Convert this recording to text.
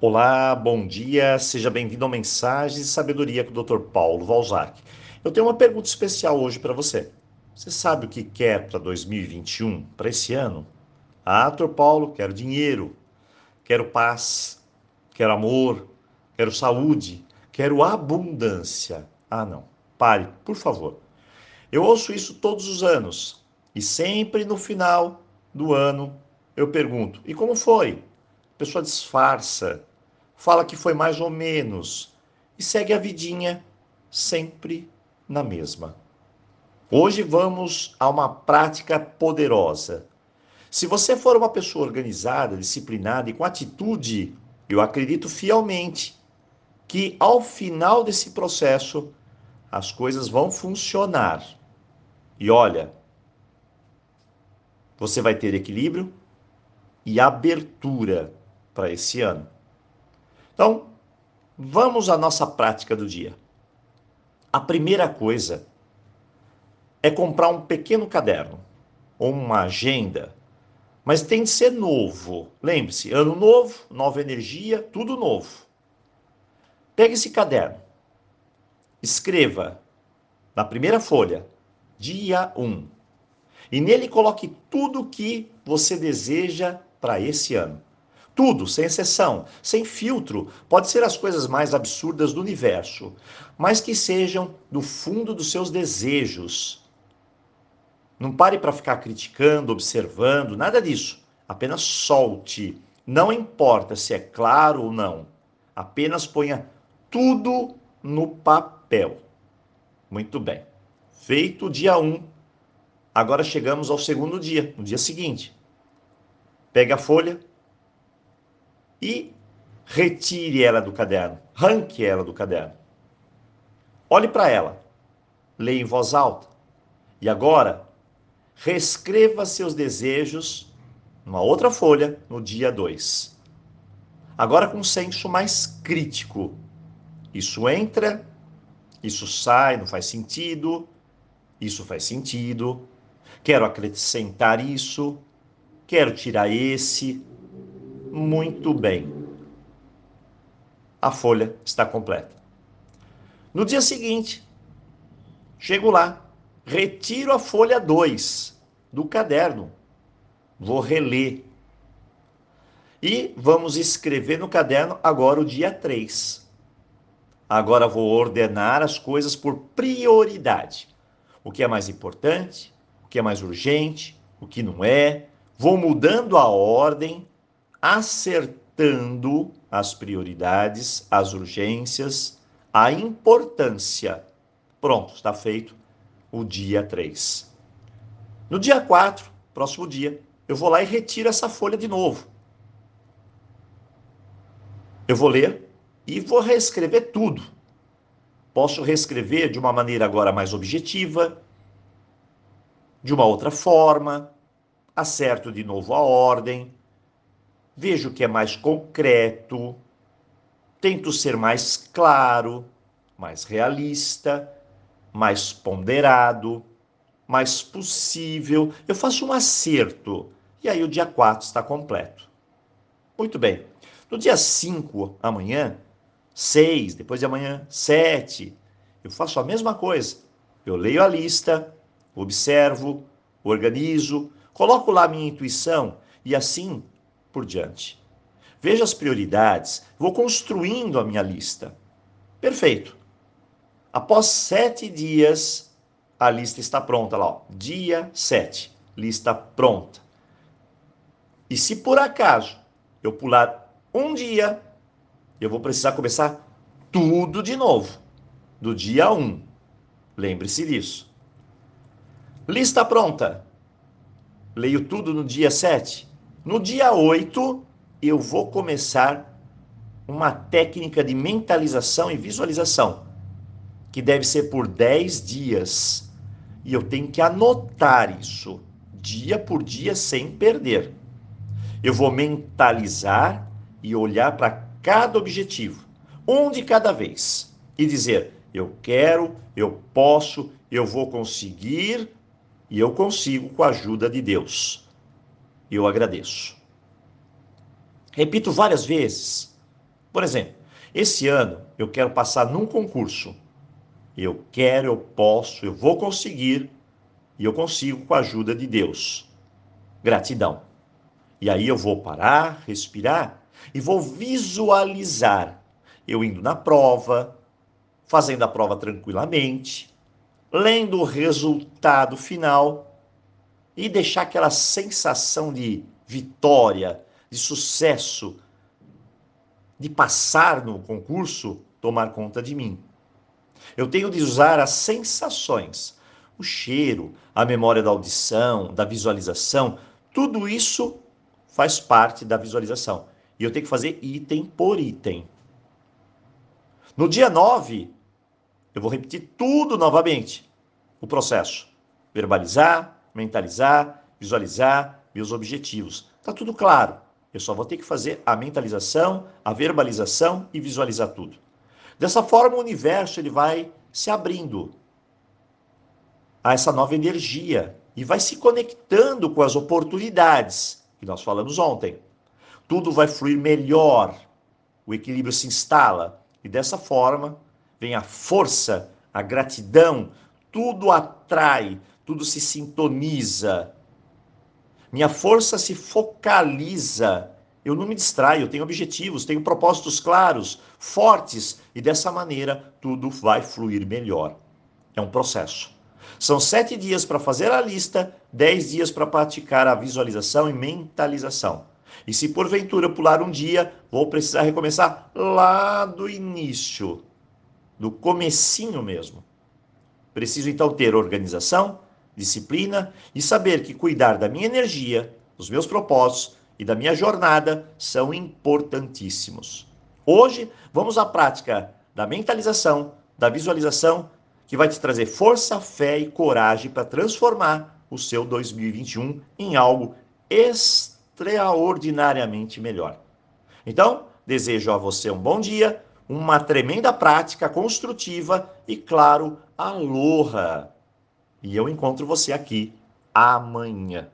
Olá, bom dia, seja bem-vindo ao Mensagens de Sabedoria com o Dr. Paulo Valzac. Eu tenho uma pergunta especial hoje para você. Você sabe o que quer para 2021, para esse ano? Ah, Dr. Paulo, quero dinheiro, quero paz, quero amor, quero saúde, quero abundância. Ah, não, pare, por favor. Eu ouço isso todos os anos e sempre no final do ano eu pergunto: e como foi? A pessoa disfarça, fala que foi mais ou menos e segue a vidinha sempre na mesma. Hoje vamos a uma prática poderosa. Se você for uma pessoa organizada, disciplinada e com atitude, eu acredito fielmente que ao final desse processo as coisas vão funcionar. E olha, você vai ter equilíbrio e abertura para esse ano. Então, vamos à nossa prática do dia. A primeira coisa é comprar um pequeno caderno ou uma agenda, mas tem de ser novo. Lembre-se, ano novo, nova energia, tudo novo. Pegue esse caderno, escreva na primeira folha, dia 1, e nele coloque tudo o que você deseja para esse ano. Tudo, sem exceção, sem filtro. Pode ser as coisas mais absurdas do universo, mas que sejam do fundo dos seus desejos. Não pare para ficar criticando, observando, nada disso. Apenas solte. Não importa se é claro ou não. Apenas ponha tudo no papel. Muito bem. Feito o dia 1. Um, agora chegamos ao segundo dia, no dia seguinte. Pega a folha, e retire ela do caderno, arranque ela do caderno. Olhe para ela, leia em voz alta. E agora, reescreva seus desejos numa outra folha no dia 2. Agora com um senso mais crítico. Isso entra, isso sai, não faz sentido, isso faz sentido. Quero acrescentar isso, quero tirar esse, muito bem. A folha está completa. No dia seguinte, chego lá, retiro a folha 2 do caderno, vou reler. E vamos escrever no caderno agora o dia 3. Agora vou ordenar as coisas por prioridade. O que é mais importante, o que é mais urgente, o que não é. Vou mudando a ordem acertando as prioridades, as urgências, a importância. Pronto, está feito o dia 3. No dia 4, próximo dia, eu vou lá e retiro essa folha de novo. Eu vou ler e vou reescrever tudo. Posso reescrever de uma maneira agora mais objetiva, de uma outra forma, acerto de novo a ordem, vejo que é mais concreto, tento ser mais claro, mais realista, mais ponderado, mais possível. Eu faço um acerto e aí o dia 4 está completo. Muito bem. No dia 5, amanhã, 6, depois de amanhã, 7, eu faço a mesma coisa. Eu leio a lista, observo, organizo, coloco lá minha intuição e assim por diante. Veja as prioridades, vou construindo a minha lista. Perfeito. Após sete dias, a lista está pronta lá, ó. dia sete, lista pronta. E se por acaso eu pular um dia, eu vou precisar começar tudo de novo, do dia 1. Um. Lembre-se disso. Lista pronta. Leio tudo no dia 7. No dia 8, eu vou começar uma técnica de mentalização e visualização, que deve ser por 10 dias. E eu tenho que anotar isso, dia por dia, sem perder. Eu vou mentalizar e olhar para cada objetivo, um de cada vez, e dizer: eu quero, eu posso, eu vou conseguir e eu consigo com a ajuda de Deus eu agradeço. Repito várias vezes, Por exemplo, esse ano eu quero passar num concurso. Eu quero, eu posso, eu vou conseguir e eu consigo com a ajuda de Deus. Gratidão. E aí eu vou parar, respirar e vou visualizar eu indo na prova, fazendo a prova tranquilamente, lendo o resultado final e deixar aquela sensação de vitória, de sucesso, de passar no concurso tomar conta de mim. Eu tenho de usar as sensações, o cheiro, a memória da audição, da visualização, tudo isso faz parte da visualização. E eu tenho que fazer item por item. No dia 9, eu vou repetir tudo novamente. O processo: verbalizar, mentalizar, visualizar meus objetivos. Tá tudo claro. Eu só vou ter que fazer a mentalização, a verbalização e visualizar tudo. Dessa forma, o universo ele vai se abrindo a essa nova energia e vai se conectando com as oportunidades que nós falamos ontem. Tudo vai fluir melhor, o equilíbrio se instala e dessa forma vem a força, a gratidão, tudo atrai, tudo se sintoniza. Minha força se focaliza. Eu não me distraio, eu tenho objetivos, tenho propósitos claros, fortes, e dessa maneira tudo vai fluir melhor. É um processo. São sete dias para fazer a lista, dez dias para praticar a visualização e mentalização. E se porventura pular um dia, vou precisar recomeçar lá do início, do comecinho mesmo. Preciso então ter organização, disciplina e saber que cuidar da minha energia, dos meus propósitos e da minha jornada são importantíssimos. Hoje vamos à prática da mentalização, da visualização, que vai te trazer força, fé e coragem para transformar o seu 2021 em algo extraordinariamente melhor. Então, desejo a você um bom dia, uma tremenda prática construtiva e, claro, aloha! E eu encontro você aqui amanhã.